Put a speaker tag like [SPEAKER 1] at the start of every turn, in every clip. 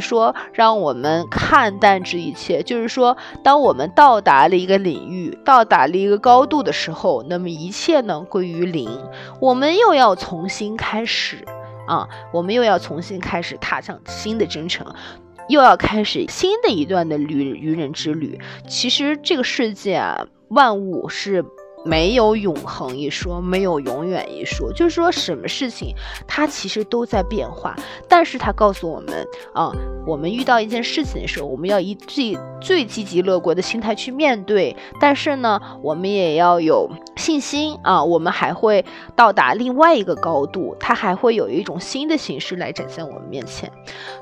[SPEAKER 1] 说让我们看淡这一切，就是说，当我们到达了一个领域，到达了一个高度的时候，那么一切呢归于零，我们又要重新开始啊，我们又要重新开始踏上新的征程，又要开始新的一段的旅愚人之旅。其实这个世界啊，万物是。没有永恒一说，没有永远一说，就是说什么事情它其实都在变化，但是它告诉我们啊，我们遇到一件事情的时候，我们要以最最积极乐观的心态去面对，但是呢，我们也要有信心啊，我们还会到达另外一个高度，它还会有一种新的形式来展现我们面前。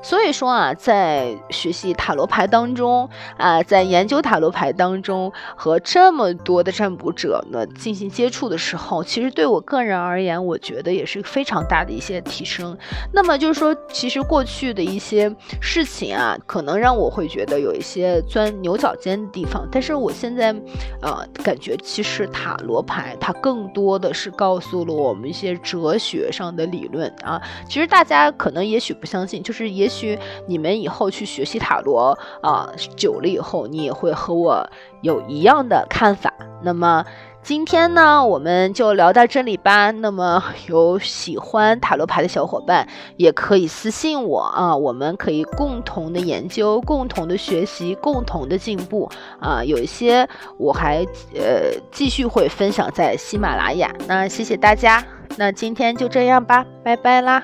[SPEAKER 1] 所以说啊，在学习塔罗牌当中啊，在研究塔罗牌当中，和这么多的占卜者。呢进行接触的时候，其实对我个人而言，我觉得也是非常大的一些提升。那么就是说，其实过去的一些事情啊，可能让我会觉得有一些钻牛角尖的地方。但是我现在，呃，感觉其实塔罗牌它更多的是告诉了我们一些哲学上的理论啊。其实大家可能也许不相信，就是也许你们以后去学习塔罗啊，久了以后，你也会和我有一样的看法。那么。今天呢，我们就聊到这里吧。那么 有喜欢塔罗牌的小伙伴，也可以私信我啊，我们可以共同的研究，共同的学习，共同的进步啊。有一些我还呃继续会分享在喜马拉雅。那谢谢大家，那今天就这样吧，拜拜啦。